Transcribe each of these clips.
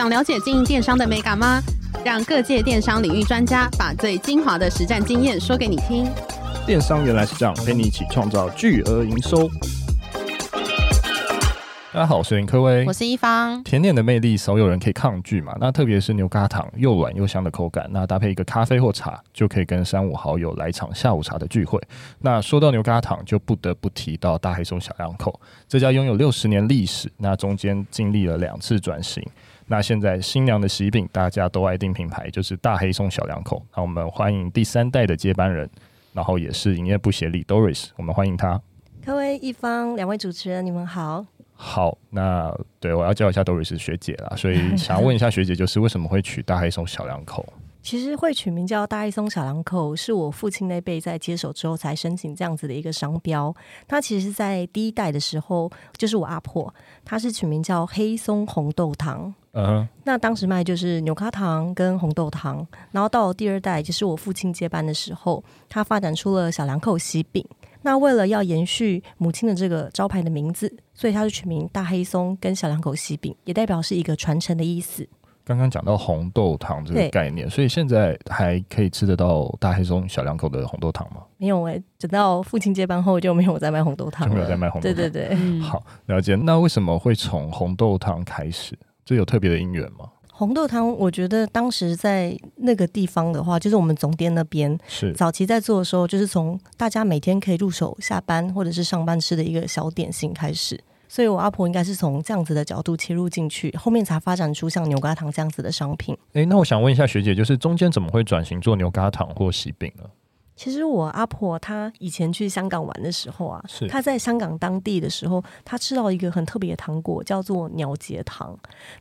想了解经营电商的美感吗？让各界电商领域专家把最精华的实战经验说给你听。电商原来是这样，陪你一起创造巨额营收。大家好，我是林科威，我是一方。甜点的魅力少有人可以抗拒嘛，那特别是牛轧糖又软又香的口感，那搭配一个咖啡或茶，就可以跟三五好友来场下午茶的聚会。那说到牛轧糖，就不得不提到大黑松小两口这家拥有六十年历史，那中间经历了两次转型，那现在新娘的喜饼大家都爱订品牌，就是大黑松小两口。那我们欢迎第三代的接班人，然后也是营业部协理 Doris，我们欢迎他。各位、一方两位主持人，你们好。好，那对我要叫一下 Doris 学姐啦，所以想要问一下学姐，就是为什么会取大黑松小两口？其实会取名叫大黑松小两口，是我父亲那辈在接手之后才申请这样子的一个商标。他其实，在第一代的时候，就是我阿婆，她是取名叫黑松红豆糖。那当时卖就是牛轧糖跟红豆糖，然后到了第二代，就是我父亲接班的时候，他发展出了小两口喜饼。那为了要延续母亲的这个招牌的名字，所以他就取名大黑松跟小两口喜饼，也代表是一个传承的意思。刚刚讲到红豆糖这个概念，所以现在还可以吃得到大黑松小两口的红豆糖吗？没有哎、欸，等到父亲接班后就没有再卖红豆糖，就没有再卖红豆糖。对对对，嗯、好，了解。那为什么会从红豆糖开始？这有特别的因缘吗？红豆汤，我觉得当时在那个地方的话，就是我们总店那边，是早期在做的时候，就是从大家每天可以入手下班或者是上班吃的一个小点心开始，所以我阿婆应该是从这样子的角度切入进去，后面才发展出像牛轧糖这样子的商品。诶，那我想问一下学姐，就是中间怎么会转型做牛轧糖或喜饼呢？其实我阿婆她以前去香港玩的时候啊，是她在香港当地的时候，她吃到一个很特别的糖果，叫做鸟结糖。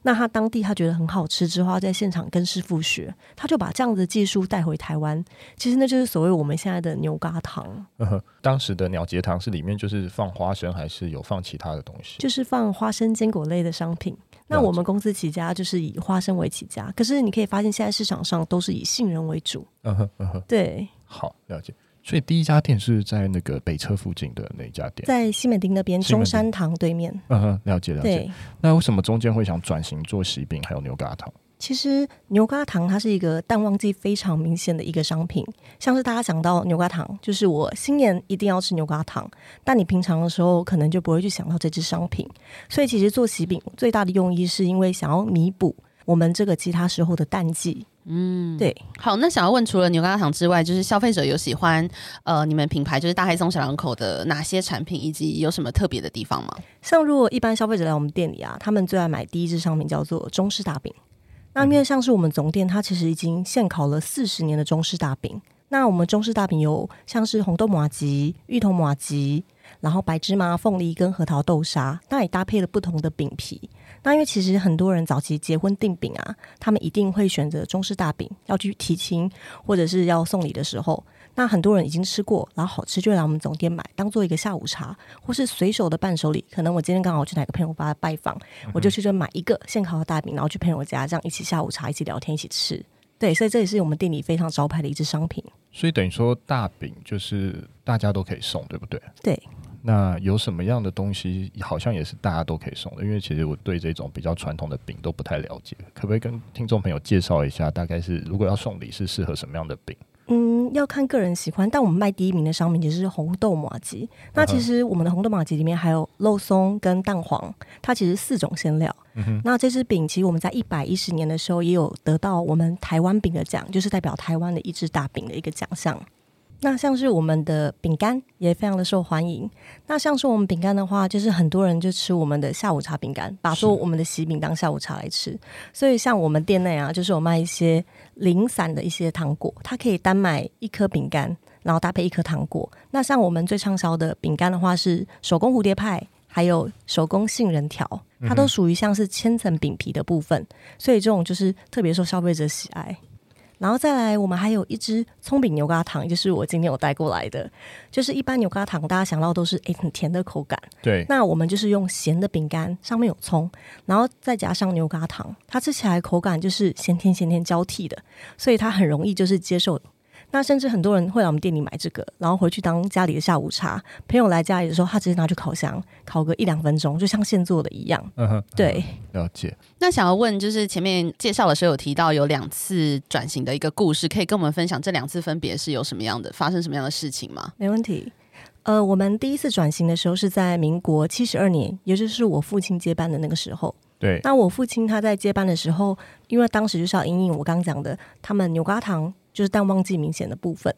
那她当地她觉得很好吃之后，在现场跟师傅学，她就把这样的技术带回台湾。其实那就是所谓我们现在的牛轧糖。嗯。当时的鸟结糖是里面就是放花生，还是有放其他的东西？就是放花生坚果类的商品。那我们公司起家就是以花生为起家，可是你可以发现现在市场上都是以杏仁为主。嗯哼，嗯哼，对。好，了解。所以第一家店是在那个北车附近的那一家店，在西门町那边中山堂对面。嗯哼，了解了解。那为什么中间会想转型做喜饼还有牛轧糖？其实牛轧糖它是一个淡旺季非常明显的一个商品，像是大家想到牛轧糖，就是我新年一定要吃牛轧糖，但你平常的时候可能就不会去想到这支商品。所以其实做喜饼最大的用意是因为想要弥补我们这个其他时候的淡季。嗯，对。好，那想要问，除了牛轧糖之外，就是消费者有喜欢呃你们品牌就是大黑松小两口的哪些产品，以及有什么特别的地方吗？像如果一般消费者来我们店里啊，他们最爱买第一支商品叫做中式大饼。那因为像是我们总店，它其实已经现烤了四十年的中式大饼。那我们中式大饼有像是红豆麻吉、芋头麻吉，然后白芝麻、凤梨跟核桃豆沙，那也搭配了不同的饼皮。那因为其实很多人早期结婚订饼啊，他们一定会选择中式大饼，要去提亲或者是要送礼的时候。那很多人已经吃过，然后好吃就来我们总店买，当做一个下午茶，或是随手的伴手礼。可能我今天刚好去哪个朋友家拜访，我就去这买一个现烤的大饼，然后去朋友家，这样一起下午茶，一起聊天，一起吃。对，所以这也是我们店里非常招牌的一支商品。所以等于说大饼就是大家都可以送，对不对？对。那有什么样的东西好像也是大家都可以送的？因为其实我对这种比较传统的饼都不太了解，可不可以跟听众朋友介绍一下，大概是如果要送礼是适合什么样的饼？嗯，要看个人喜欢，但我们卖第一名的商品其实是红豆麻吉。那其实我们的红豆麻吉里面还有肉松跟蛋黄，它其实四种馅料。那这支饼其实我们在一百一十年的时候也有得到我们台湾饼的奖，就是代表台湾的一支大饼的一个奖项。那像是我们的饼干也非常的受欢迎。那像是我们饼干的话，就是很多人就吃我们的下午茶饼干，把做我们的喜饼当下午茶来吃。所以像我们店内啊，就是有卖一些零散的一些糖果，它可以单买一颗饼干，然后搭配一颗糖果。那像我们最畅销的饼干的话，是手工蝴蝶派，还有手工杏仁条，它都属于像是千层饼皮的部分，所以这种就是特别受消费者喜爱。然后再来，我们还有一支葱饼牛轧糖，就是我今天有带过来的。就是一般牛轧糖，大家想到都是诶很甜的口感。对。那我们就是用咸的饼干，上面有葱，然后再加上牛轧糖，它吃起来口感就是咸甜咸甜交替的，所以它很容易就是接受。那甚至很多人会来我们店里买这个，然后回去当家里的下午茶。朋友来家里的时候，他直接拿去烤箱烤个一两分钟，就像现做的一样。嗯哼，对，了解。那想要问，就是前面介绍的时候有提到有两次转型的一个故事，可以跟我们分享这两次分别是有什么样的发生什么样的事情吗？没问题。呃，我们第一次转型的时候是在民国七十二年，也就是我父亲接班的那个时候。对。那我父亲他在接班的时候，因为当时就是要因应我刚刚讲的，他们牛轧糖就是淡旺季明显的部分，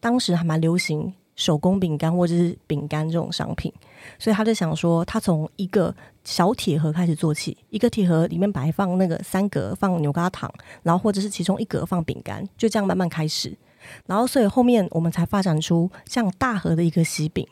当时还蛮流行手工饼干或者是饼干这种商品，所以他就想说，他从一个小铁盒开始做起，一个铁盒里面摆放那个三格放牛轧糖，然后或者是其中一格放饼干，就这样慢慢开始。然后，所以后面我们才发展出像大盒的一个喜饼，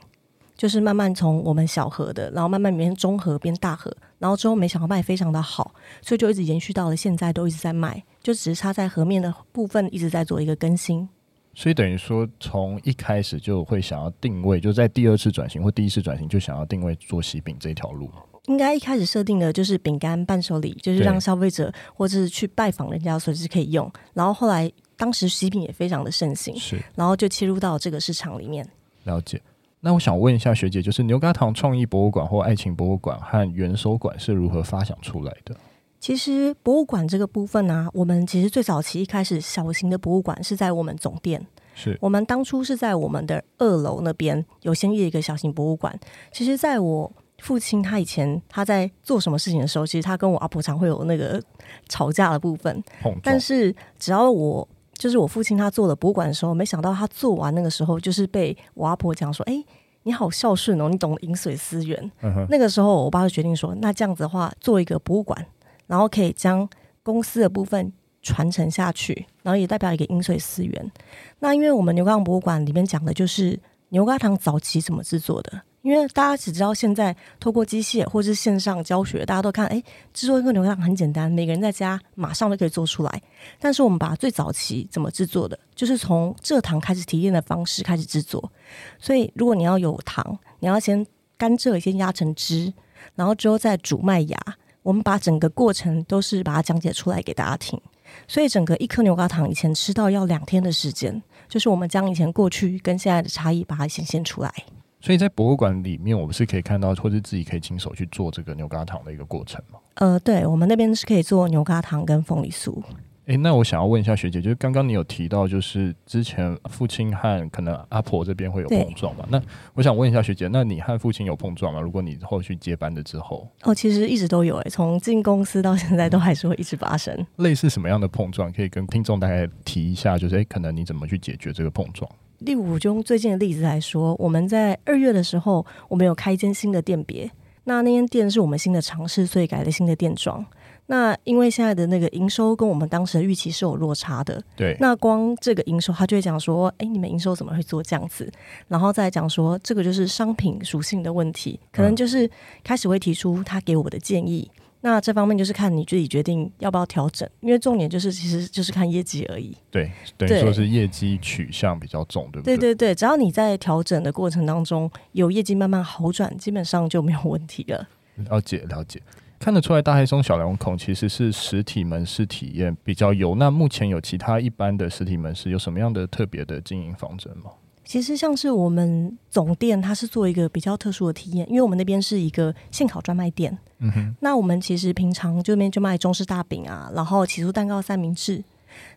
就是慢慢从我们小盒的，然后慢慢变中盒变大盒，然后之后没想到卖非常的好，所以就一直延续到了现在，都一直在卖，就只是差在盒面的部分一直在做一个更新。所以等于说，从一开始就会想要定位，就在第二次转型或第一次转型就想要定位做喜饼这条路。应该一开始设定的就是饼干伴手礼，就是让消费者或者是去拜访人家随时可以用，然后后来。当时喜饼也非常的盛行，是，然后就切入到这个市场里面。了解。那我想问一下学姐，就是牛轧糖创意博物馆或爱情博物馆和元首馆是如何发想出来的？其实博物馆这个部分呢、啊，我们其实最早期一开始小型的博物馆是在我们总店，是我们当初是在我们的二楼那边有先立一个小型博物馆。其实，在我父亲他以前他在做什么事情的时候，其实他跟我阿婆常会有那个 吵架的部分，但是只要我。就是我父亲他做了博物馆的时候，没想到他做完那个时候，就是被我阿婆讲说：“哎、欸，你好孝顺哦，你懂饮水思源。嗯”那个时候，我爸就决定说：“那这样子的话，做一个博物馆，然后可以将公司的部分传承下去，然后也代表一个饮水思源。”那因为我们牛轧糖博物馆里面讲的就是牛轧糖早期怎么制作的。因为大家只知道现在透过机械或是线上教学，大家都看，哎，制作一个牛轧糖很简单，每个人在家马上都可以做出来。但是我们把最早期怎么制作的，就是从蔗糖开始提炼的方式开始制作。所以如果你要有糖，你要先甘蔗先压成汁，然后之后再煮麦芽。我们把整个过程都是把它讲解出来给大家听。所以整个一颗牛轧糖以前吃到要两天的时间，就是我们将以前过去跟现在的差异把它显现出来。所以在博物馆里面，我们是可以看到，或者自己可以亲手去做这个牛轧糖的一个过程吗？呃，对，我们那边是可以做牛轧糖跟凤梨酥。诶，那我想要问一下学姐，就是刚刚你有提到，就是之前父亲和可能阿婆这边会有碰撞嘛？那我想问一下学姐，那你和父亲有碰撞吗？如果你后续接班的之后，哦，其实一直都有诶，从进公司到现在都还是会一直发生。类似什么样的碰撞？可以跟听众大概提一下，就是诶，可能你怎么去解决这个碰撞？例如，就用最近的例子来说，我们在二月的时候，我们有开一间新的店别。那那间店是我们新的尝试，所以改了新的店装。那因为现在的那个营收跟我们当时的预期是有落差的。对。那光这个营收，他就会讲说：“哎，你们营收怎么会做这样子？”然后再讲说，这个就是商品属性的问题，可能就是开始会提出他给我的建议。嗯那这方面就是看你自己决定要不要调整，因为重点就是其实就是看业绩而已。对，等于说是业绩取向比较重，对不对？对对对，只要你在调整的过程当中有业绩慢慢好转，基本上就没有问题了。了解了解，看得出来大黑松小两孔其实是实体门市体验比较有。那目前有其他一般的实体门市有什么样的特别的经营方针吗？其实像是我们总店，它是做一个比较特殊的体验，因为我们那边是一个现烤专卖店。嗯哼。那我们其实平常就那边就卖中式大饼啊，然后起酥蛋糕、三明治。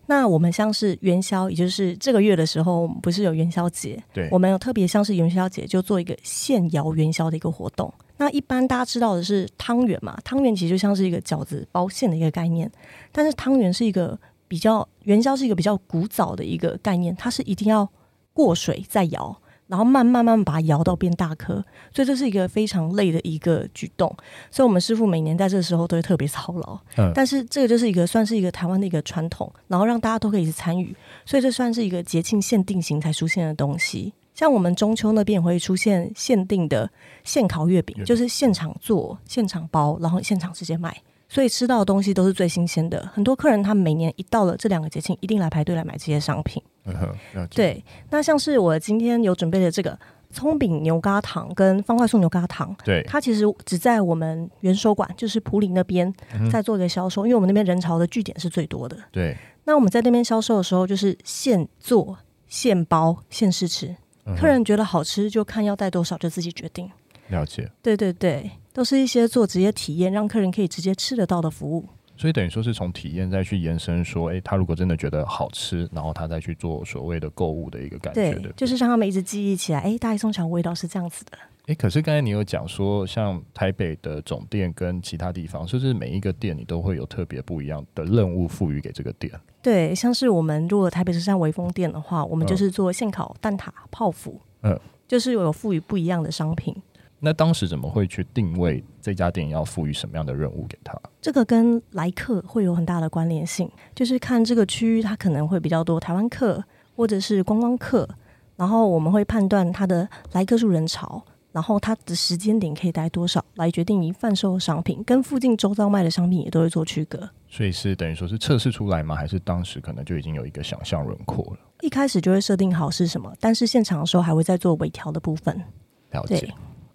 那我们像是元宵，也就是这个月的时候，我们不是有元宵节？对。我们有特别像是元宵节，就做一个现摇元宵的一个活动。那一般大家知道的是汤圆嘛？汤圆其实就像是一个饺子包馅的一个概念，但是汤圆是一个比较元宵是一个比较古早的一个概念，它是一定要。过水再摇，然后慢慢慢把它摇到变大颗，所以这是一个非常累的一个举动。所以，我们师傅每年在这个时候都会特别操劳。嗯，但是这个就是一个算是一个台湾的一个传统，然后让大家都可以参与，所以这算是一个节庆限定型才出现的东西。像我们中秋那边也会出现限定的现烤月饼，就是现场做、现场包，然后现场直接卖。所以吃到的东西都是最新鲜的。很多客人他每年一到了这两个节庆，一定来排队来买这些商品。嗯，对。那像是我今天有准备的这个葱饼牛轧糖跟方块酥牛轧糖，对，它其实只在我们元收馆，就是普林那边在做一个销售，嗯，因为我们那边人潮的据点是最多的。对。那我们在那边销售的时候，就是现做现包现试吃，嗯、客人觉得好吃就看要带多少就自己决定。了解，对对对，都是一些做直接体验，让客人可以直接吃得到的服务。所以等于说是从体验再去延伸，说，哎，他如果真的觉得好吃，然后他再去做所谓的购物的一个感觉，对，对就是让他们一直记忆起来，哎，大黑松桥味道是这样子的。哎，可是刚才你有讲说，像台北的总店跟其他地方，是不，是每一个店你都会有特别不一样的任务赋予给这个店。对，像是我们如果台北车站微风店的话，我们就是做现烤蛋挞、泡芙，嗯，就是有赋予不一样的商品。那当时怎么会去定位这家店要赋予什么样的任务给他？这个跟来客会有很大的关联性，就是看这个区域它可能会比较多台湾客或者是观光客，然后我们会判断它的来客数人潮，然后它的时间点可以待多少，来决定你贩售的商品，跟附近周遭卖的商品也都会做区隔。所以是等于说是测试出来吗？还是当时可能就已经有一个想象轮廓了？一开始就会设定好是什么，但是现场的时候还会再做微调的部分。了解。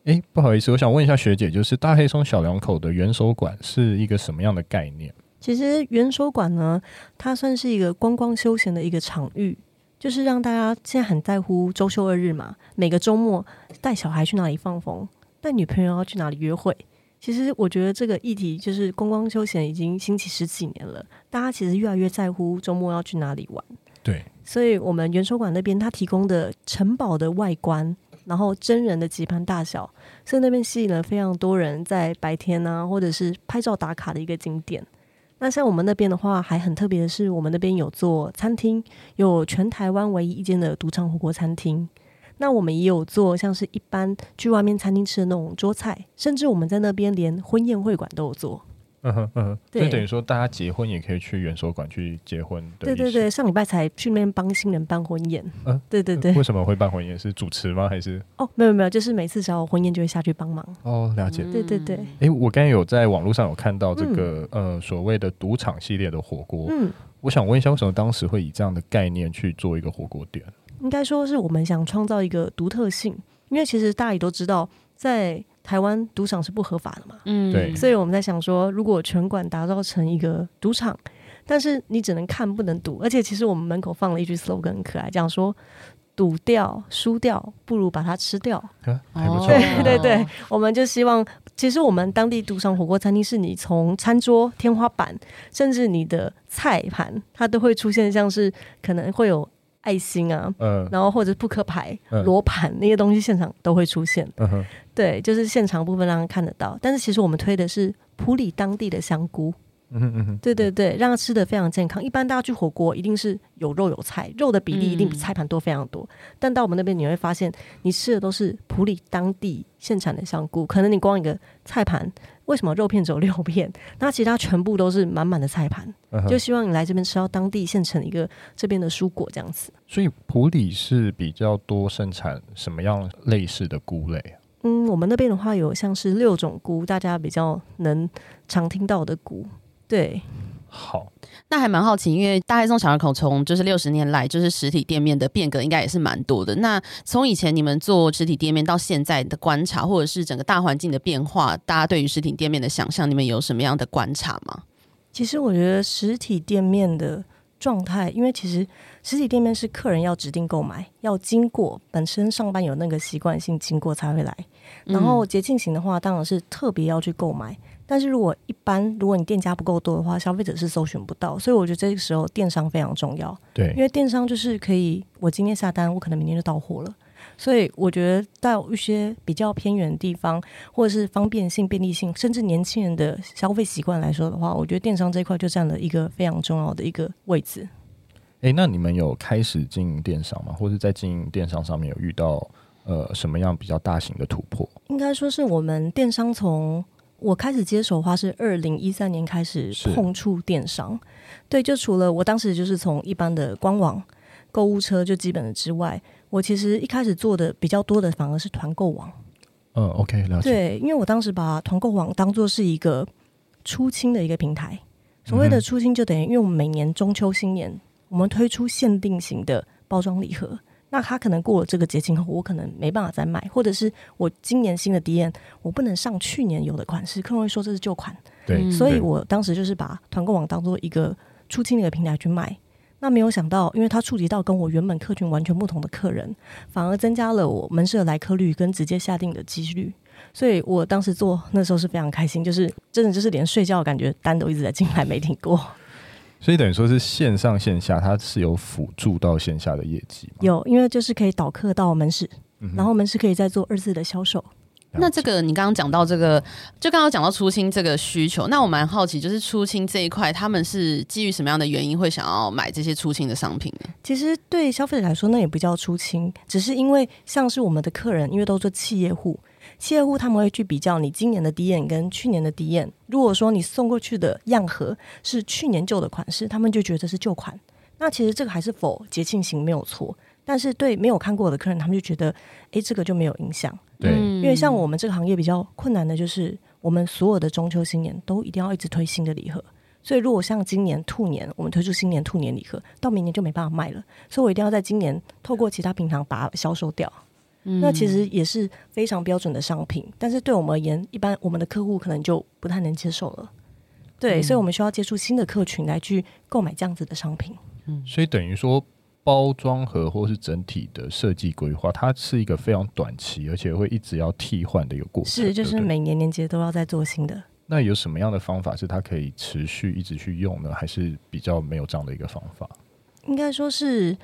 哎，不好意思，我想问一下学姐，就是大黑松小两口的元首馆是一个什么样的概念？其实元首馆呢，它算是一个观光休闲的一个场域，就是让大家现在很在乎周休二日嘛，每个周末带小孩去哪里放风，带女朋友要去哪里约会。其实我觉得这个议题就是观光休闲已经兴起十几年了，大家其实越来越在乎周末要去哪里玩。对，所以我们元首馆那边它提供的城堡的外观。然后真人的棋盘大小，所以那边吸引了非常多人在白天啊，或者是拍照打卡的一个景点。那像我们那边的话，还很特别的是，我们那边有做餐厅，有全台湾唯一一间的赌场火锅餐厅。那我们也有做像是一般去外面餐厅吃的那种桌菜，甚至我们在那边连婚宴会馆都有做。嗯哼嗯哼，就等于说大家结婚也可以去元首馆去结婚。对对对，上礼拜才去那边帮新人办婚宴。嗯，对对对。为什么会办婚宴？是主持吗？还是？哦，没有没有，就是每次只要有婚宴就会下去帮忙。哦，了解。对对对。哎，我刚才有在网络上有看到这个、嗯、呃所谓的赌场系列的火锅。嗯。我想问一下，为什么当时会以这样的概念去做一个火锅店？应该说是我们想创造一个独特性，因为其实大家也都知道，在台湾赌场是不合法的嘛，嗯，对，所以我们在想说，如果全馆打造成一个赌场，但是你只能看不能赌，而且其实我们门口放了一句 slogan 很可爱，讲说赌掉输掉不如把它吃掉，啊、还不错，对对对，我们就希望，其实我们当地赌场火锅餐厅是你从餐桌、天花板，甚至你的菜盘，它都会出现像是可能会有。爱心啊，嗯，然后或者扑克牌、罗盘、嗯、那些东西，现场都会出现。对，就是现场部分让人看得到。但是其实我们推的是普里当地的香菇。嗯哼嗯哼，对对对，让他吃的非常健康。一般大家去火锅一定是有肉有菜，肉的比例一定比菜盘多非常多。嗯、但到我们那边你会发现，你吃的都是普里当地现产的香菇。可能你光一个菜盘，为什么肉片只有六片？那其他全部都是满满的菜盘。嗯、就希望你来这边吃到当地现成的一个这边的蔬果这样子。所以普里是比较多生产什么样类似的菇类？嗯，我们那边的话有像是六种菇，大家比较能常听到的菇。对，好，那还蛮好奇，因为大黑松小二口从就是六十年来，就是实体店面的变革应该也是蛮多的。那从以前你们做实体店面到现在的观察，或者是整个大环境的变化，大家对于实体店面的想象，你们有什么样的观察吗？其实我觉得实体店面的状态，因为其实实体店面是客人要指定购买，要经过本身上班有那个习惯性经过才会来。然后节庆型的话，当然是特别要去购买。但是如果一般，如果你店家不够多的话，消费者是搜寻不到，所以我觉得这个时候电商非常重要。对，因为电商就是可以，我今天下单，我可能明天就到货了。所以我觉得到一些比较偏远的地方，或者是方便性、便利性，甚至年轻人的消费习惯来说的话，我觉得电商这一块就占了一个非常重要的一个位置。诶，那你们有开始经营电商吗？或者在经营电商上面有遇到呃什么样比较大型的突破？应该说是我们电商从。我开始接手的话是二零一三年开始碰触电商，对，就除了我当时就是从一般的官网购物车就基本的之外，我其实一开始做的比较多的反而是团购网。嗯，OK，了解。对，因为我当时把团购网当做是一个出清的一个平台，所谓的出清就等于，因为我们每年中秋新年，我们推出限定型的包装礼盒。那它可能过了这个节庆后，我可能没办法再卖，或者是我今年新的 D N，我不能上去年有的款式，客人会说这是旧款。对，所以我当时就是把团购网当做一个出清的一个平台去卖。那没有想到，因为它触及到跟我原本客群完全不同的客人，反而增加了我门市的来客率跟直接下定的几率。所以我当时做那时候是非常开心，就是真的就是连睡觉感觉单都一直在进来没停过。所以等于说是线上线下，它是有辅助到线下的业绩？有，因为就是可以导客到门市，嗯、然后门市可以再做二次的销售。那这个你刚刚讲到这个，就刚刚讲到出清这个需求，那我蛮好奇，就是出清这一块，他们是基于什么样的原因会想要买这些出清的商品呢？其实对消费者来说，那也不叫出清，只是因为像是我们的客人，因为都是企业户。企业户他们会去比较你今年的 DM 跟去年的 DM。如果说你送过去的样盒是去年旧的款式，他们就觉得是旧款。那其实这个还是否节庆型没有错，但是对没有看过的客人，他们就觉得，诶，这个就没有影响。对，因为像我们这个行业比较困难的就是，我们所有的中秋新年都一定要一直推新的礼盒。所以如果像今年兔年，我们推出新年兔年礼盒，到明年就没办法卖了。所以我一定要在今年透过其他平台把它销售掉。那其实也是非常标准的商品，但是对我们而言，一般我们的客户可能就不太能接受了。对，嗯、所以我们需要接触新的客群来去购买这样子的商品。嗯，所以等于说，包装盒或是整体的设计规划，它是一个非常短期，而且会一直要替换的一个过程。是，就是每年年节都要再做新的。那有什么样的方法是它可以持续一直去用呢？还是比较没有这样的一个方法？应该说是。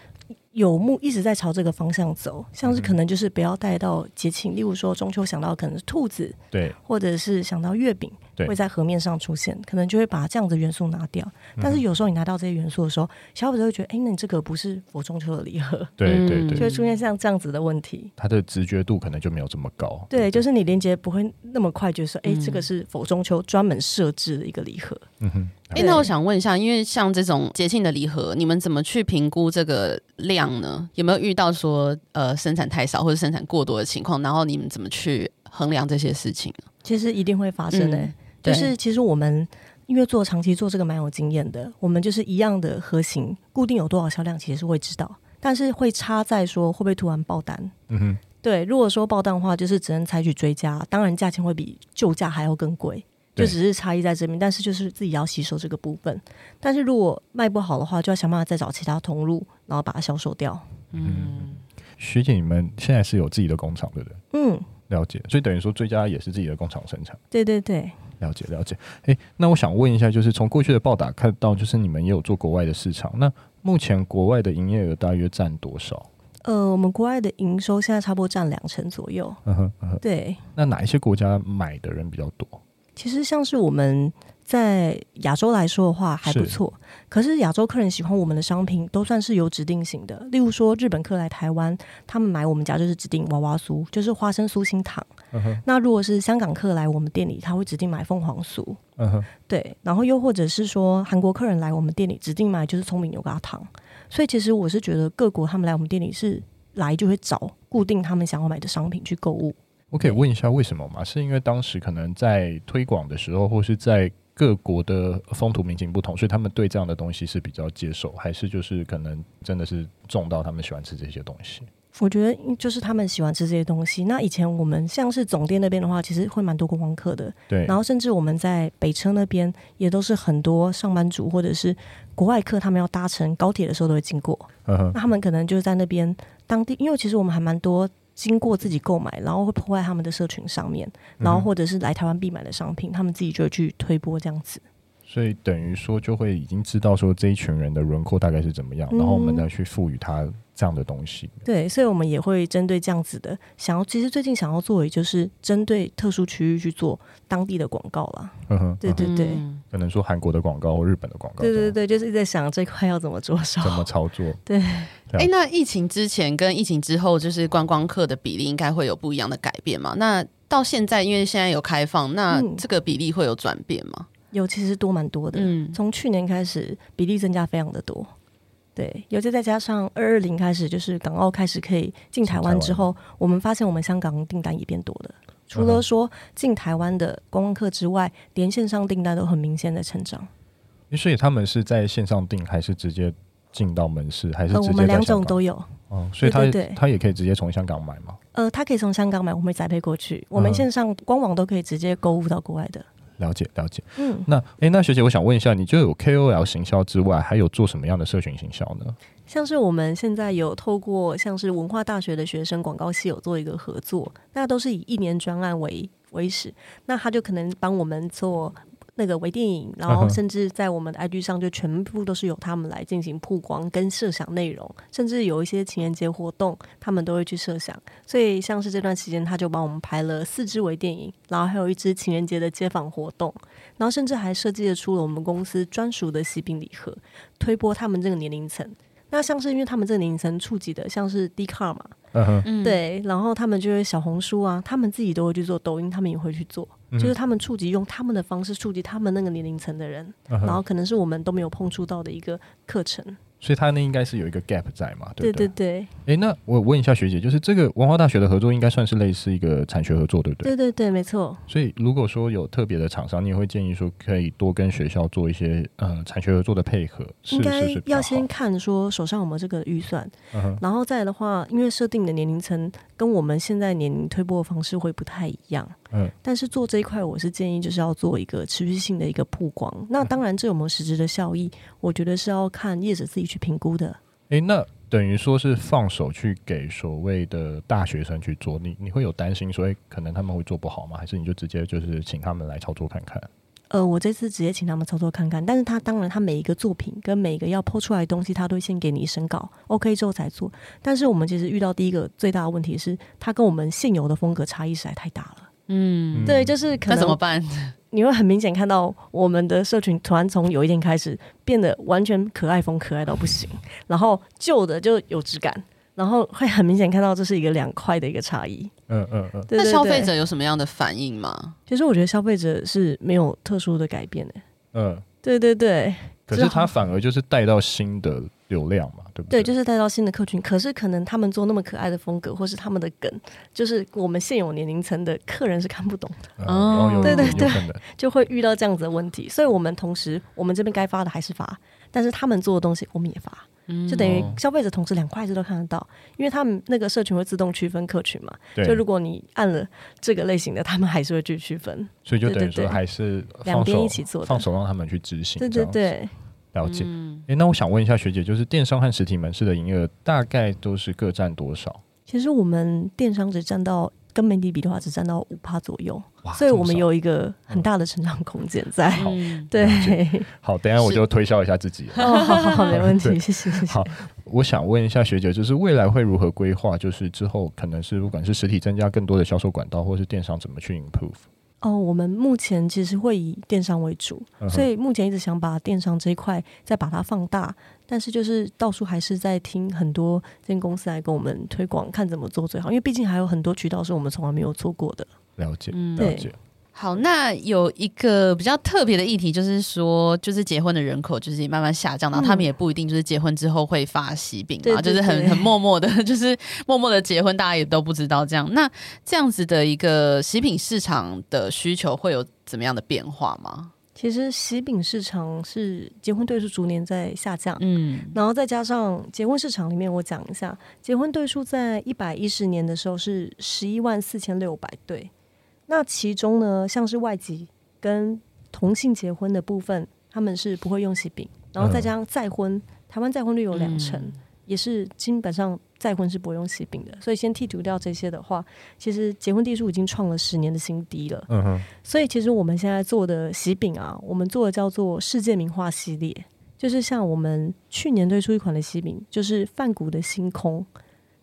有目一直在朝这个方向走，像是可能就是不要带到节庆，嗯、例如说中秋想到可能是兔子，对，或者是想到月饼，对，会在河面上出现，可能就会把这样的元素拿掉。嗯、但是有时候你拿到这些元素的时候，消费者会觉得，哎，那你这个不是佛中秋的礼盒，对对对，就会出现像这样子的问题。它的直觉度可能就没有这么高，对，就是你连接不会那么快，觉得说，哎，这个是佛中秋专门设置的一个礼盒。嗯哼。哎，那我想问一下，因为像这种节庆的礼盒，你们怎么去评估这个量呢？有没有遇到说呃生产太少或者生产过多的情况？然后你们怎么去衡量这些事情？其实一定会发生的，嗯、就是其实我们因为做长期做这个蛮有经验的，我们就是一样的核心，固定有多少销量，其实是会知道，但是会差在说会不会突然爆单。嗯哼，对，如果说爆单的话，就是只能采取追加，当然价钱会比旧价还要更贵。就只是差异在这边，但是就是自己要吸收这个部分。但是如果卖不好的话，就要想办法再找其他通路，然后把它销售掉。嗯，学姐，你们现在是有自己的工厂对不对？嗯，了解。所以等于说，追加也是自己的工厂生产。对对对，了解了解。诶，那我想问一下，就是从过去的报道看到，就是你们也有做国外的市场。那目前国外的营业额大约占多少？呃，我们国外的营收现在差不多占两成左右。嗯哼，嗯哼，对。那哪一些国家买的人比较多？其实像是我们在亚洲来说的话还不错，是可是亚洲客人喜欢我们的商品都算是有指定型的。例如说日本客来台湾，他们买我们家就是指定娃娃酥，就是花生酥心糖。Uh. 那如果是香港客来我们店里，他会指定买凤凰酥。Uh huh. 对，然后又或者是说韩国客人来我们店里，指定买就是聪明牛轧糖。所以其实我是觉得各国他们来我们店里是来就会找固定他们想要买的商品去购物。我可以问一下为什么吗？是因为当时可能在推广的时候，或是在各国的风土民情不同，所以他们对这样的东西是比较接受，还是就是可能真的是重到他们喜欢吃这些东西？我觉得就是他们喜欢吃这些东西。那以前我们像是总店那边的话，其实会蛮多观光客的，对。然后甚至我们在北车那边也都是很多上班族或者是国外客，他们要搭乘高铁的时候都会经过。嗯哼。那他们可能就是在那边当地，因为其实我们还蛮多。经过自己购买，然后会破坏他们的社群上面，然后或者是来台湾必买的商品，嗯、他们自己就会去推波这样子。所以等于说，就会已经知道说这一群人的轮廓大概是怎么样，嗯、然后我们再去赋予他这样的东西。对，所以我们也会针对这样子的，想要其实最近想要做，也就是针对特殊区域去做当地的广告啦。嗯哼，对对对，可能说韩国的广告或日本的广告。对对对，就是一直在想这块要怎么着手，怎么操作。对。哎、欸，那疫情之前跟疫情之后，就是观光客的比例应该会有不一样的改变嘛？那到现在，因为现在有开放，那这个比例会有转变吗？嗯、有，其实多蛮多的。嗯，从去年开始，比例增加非常的多。对，尤其再加上二二零开始，就是港澳开始可以进台湾之后，我们发现我们香港订单也变多了。除了说进台湾的观光客之外，连线上订单都很明显的成长。所以他们是在线上订，还是直接？进到门市还是我们两种都有。哦，所以他他也可以直接从香港买吗？呃，他可以从香港买，我们会宅配过去。我们线上官网都可以直接购物到国外的。了解了解。嗯，那哎，那学姐，我想问一下，你就有 KOL 行销之外，还有做什么样的社群行销呢？像是我们现在有透过像是文化大学的学生广告系有做一个合作，那都是以一年专案为为始，那他就可能帮我们做那个微电影，然后甚至在我们的 IG 上就全部都是由他们来进行曝光跟设想内容，甚至有一些情人节活动，他们都会去设想。所以像是这段时间，他就帮我们拍了四支微电影，然后还有一支情人节的街访活动，然后甚至还设计了出了我们公司专属的喜饼礼盒，推播他们这个年龄层。那像是因为他们这个年龄层触及的，像是 Dcard 嘛，嗯哼，对，然后他们就是小红书啊，他们自己都会去做，抖音他们也会去做，嗯、就是他们触及用他们的方式触及他们那个年龄层的人，嗯、然后可能是我们都没有碰触到的一个课程。所以他那应该是有一个 gap 在嘛，对不对？对对对。哎、欸，那我问一下学姐，就是这个文化大学的合作应该算是类似一个产学合作，对不对？对对对，没错。所以如果说有特别的厂商，你也会建议说可以多跟学校做一些呃产学合作的配合，应该要先看说手上有没有这个预算，嗯、然后再来的话，因为设定的年龄层跟我们现在年龄推播的方式会不太一样。嗯，但是做这一块，我是建议就是要做一个持续性的一个曝光。那当然，这有没有实质的效益，我觉得是要看业者自己去评估的。诶，那等于说是放手去给所谓的大学生去做，你你会有担心所以，可能他们会做不好吗？还是你就直接就是请他们来操作看看？呃，我这次直接请他们操作看看，但是他当然他每一个作品跟每一个要 po 出来的东西，他都会先给你审稿，OK 之后才做。但是我们其实遇到第一个最大的问题是，他跟我们现有的风格差异实在太大了。嗯，对，就是可能怎么办？你会很明显看到我们的社群突然从有一天开始变得完全可爱风，可爱到不行，然后旧的就有质感，然后会很明显看到这是一个两块的一个差异。嗯嗯嗯。那消费者有什么样的反应吗？其实我觉得消费者是没有特殊的改变的。嗯，对对对。可是他反而就是带到新的流量嘛，对不对？对，就是带到新的客群。可是可能他们做那么可爱的风格，或是他们的梗，就是我们现有年龄层的客人是看不懂的。哦，对对对，就会遇到这样子的问题。所以我们同时，我们这边该发的还是发，但是他们做的东西我们也发，就等于消费者同时两块子都看得到，因为他们那个社群会自动区分客群嘛。对。就如果你按了这个类型的，他们还是会去区分。所以就等于说还是两边一起做，放手让他们去执行。对对对。了解，哎、嗯欸，那我想问一下学姐，就是电商和实体门市的营业额大概都是各占多少？其实我们电商只占到跟媒体比的话，只占到五趴左右，所以我们有一个很大的成长空间在。好，对，好，等一下我就推销一下自己。哦，好好好，没 问题，谢谢谢谢。好，我想问一下学姐，就是未来会如何规划？就是之后可能是不管是实体增加更多的销售管道，或是电商怎么去 improve？哦，我们目前其实会以电商为主，嗯、所以目前一直想把电商这一块再把它放大，但是就是到处还是在听很多间公司来跟我们推广，看怎么做最好，因为毕竟还有很多渠道是我们从来没有做过的。了解，了解。好，那有一个比较特别的议题，就是说，就是结婚的人口就是慢慢下降，然后他们也不一定就是结婚之后会发喜饼嘛，嗯、就是很很默默的，就是默默的结婚，大家也都不知道这样。那这样子的一个喜饼市场的需求会有怎么样的变化吗？其实喜饼市场是结婚对数逐年在下降，嗯，然后再加上结婚市场里面，我讲一下，结婚对数在一百一十年的时候是十一万四千六百对。那其中呢，像是外籍跟同性结婚的部分，他们是不会用喜饼，然后再加上再婚，台湾再婚率有两成，嗯、也是基本上再婚是不会用喜饼的。所以先剔除掉这些的话，其实结婚地数已经创了十年的新低了。嗯哼。所以其实我们现在做的喜饼啊，我们做的叫做世界名画系列，就是像我们去年推出一款的喜饼，就是梵谷的星空。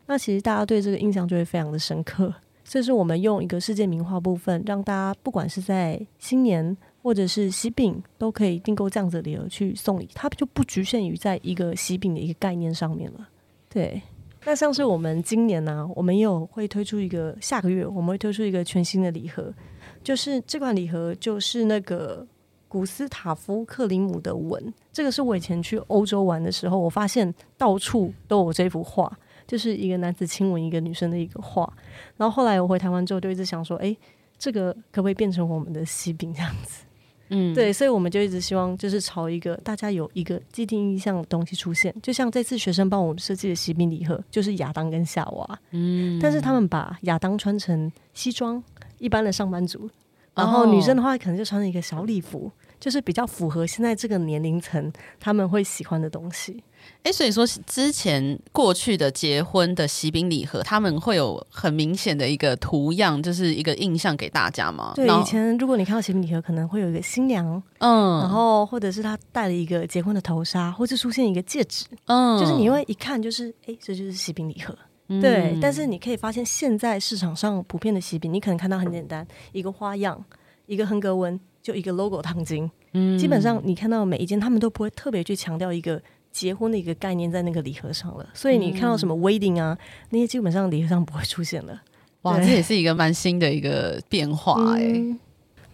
那其实大家对这个印象就会非常的深刻。这是我们用一个世界名画部分，让大家不管是在新年或者是喜饼，都可以订购这样子的礼盒去送礼，它就不局限于在一个喜饼的一个概念上面了。对，那像是我们今年呢、啊，我们也有会推出一个，下个月我们会推出一个全新的礼盒，就是这款礼盒就是那个古斯塔夫克里姆的吻，这个是我以前去欧洲玩的时候，我发现到处都有这幅画。就是一个男子亲吻一个女生的一个画，然后后来我回台湾之后就一直想说，哎，这个可不可以变成我们的喜饼这样子？嗯，对，所以我们就一直希望就是朝一个大家有一个既定印象的东西出现，就像这次学生帮我们设计的喜饼礼盒，就是亚当跟夏娃，嗯，但是他们把亚当穿成西装，一般的上班族，然后女生的话可能就穿了一个小礼服，就是比较符合现在这个年龄层他们会喜欢的东西。哎，所以说之前过去的结婚的喜饼礼盒，他们会有很明显的一个图样，就是一个印象给大家吗？对，以前如果你看到喜饼礼盒，可能会有一个新娘，嗯，然后或者是他戴了一个结婚的头纱，或者出现一个戒指，嗯，就是你会一看就是，哎，这就是喜饼礼盒，嗯、对。但是你可以发现，现在市场上普遍的喜饼，你可能看到很简单，一个花样，一个横格纹，就一个 logo 烫金，嗯，基本上你看到每一件，他们都不会特别去强调一个。结婚的一个概念在那个礼盒上了，所以你看到什么 wedding 啊，嗯、那些基本上礼盒上不会出现了。哇，这也是一个蛮新的一个变化哎、欸。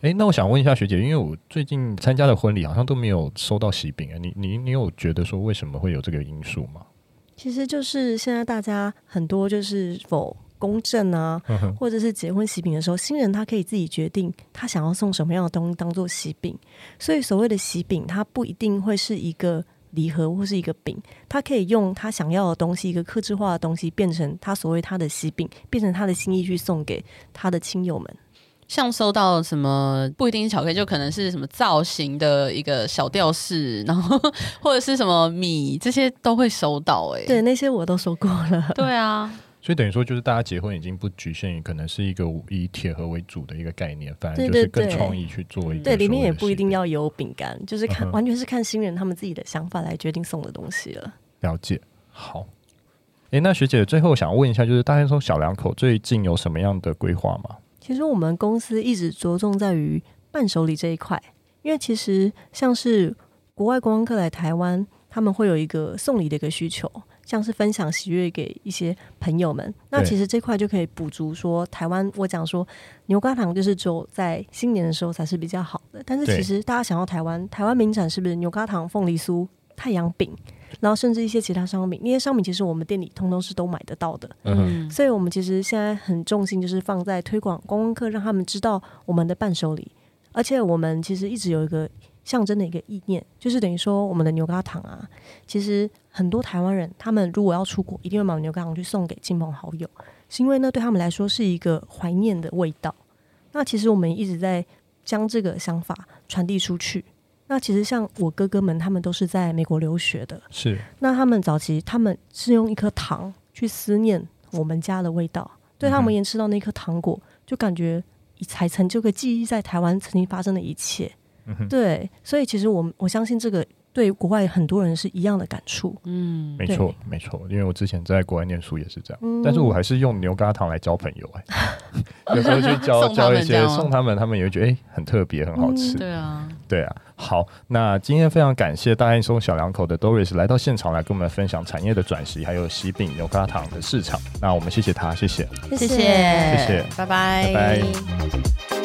哎、那我想问一下学姐，因为我最近参加的婚礼好像都没有收到喜饼啊，你你你有觉得说为什么会有这个因素吗？其实就是现在大家很多就是否公证啊，或者是结婚喜饼的时候，新人他可以自己决定他想要送什么样的东西当做喜饼，所以所谓的喜饼，它不一定会是一个。礼盒或是一个饼，他可以用他想要的东西，一个克制化的东西，变成他所谓他的喜饼，变成他的心意去送给他的亲友们。像收到什么不一定是巧克力，就可能是什么造型的一个小吊饰，然后 或者是什么米，这些都会收到、欸。哎，对，那些我都收过了。对啊。所以等于说，就是大家结婚已经不局限于可能是一个以铁盒为主的一个概念，反而就是更创意去做一个。对，里面也不一定要有饼干，就是看、嗯、完全是看新人他们自己的想法来决定送的东西了。了解，好。哎、欸，那学姐最后想问一下，就是大家说小两口最近有什么样的规划吗？其实我们公司一直着重在于伴手礼这一块，因为其实像是国外观光客来台湾，他们会有一个送礼的一个需求。像是分享喜悦给一些朋友们，那其实这块就可以补足说台湾。我讲说牛轧糖就是只有在新年的时候才是比较好的，但是其实大家想要台湾，台湾名产是不是牛轧糖、凤梨酥、太阳饼，然后甚至一些其他商品，那些商品其实我们店里通通是都买得到的。嗯，所以我们其实现在很重心就是放在推广观光客，让他们知道我们的伴手礼，而且我们其实一直有一个。象征的一个意念，就是等于说我们的牛轧糖啊，其实很多台湾人他们如果要出国，一定会买牛轧糖去送给亲朋好友，是因为呢对他们来说是一个怀念的味道。那其实我们一直在将这个想法传递出去。那其实像我哥哥们，他们都是在美国留学的，是。那他们早期他们是用一颗糖去思念我们家的味道，对他们而言吃到那颗糖果，就感觉才成就个记忆在台湾曾经发生的一切。对，所以其实我我相信这个对国外很多人是一样的感触。嗯，没错没错，因为我之前在国外念书也是这样，嗯、但是我还是用牛轧糖来交朋友哎、欸，有时候去交交一些送他们，他们也会觉得哎、欸、很特别很好吃。嗯、对啊，对啊。好，那今天非常感谢大爱松小两口的 Doris 来到现场来跟我们分享产业的转型，还有喜饼牛轧糖的市场。那我们谢谢他，谢谢，谢谢，谢谢，拜拜，拜拜。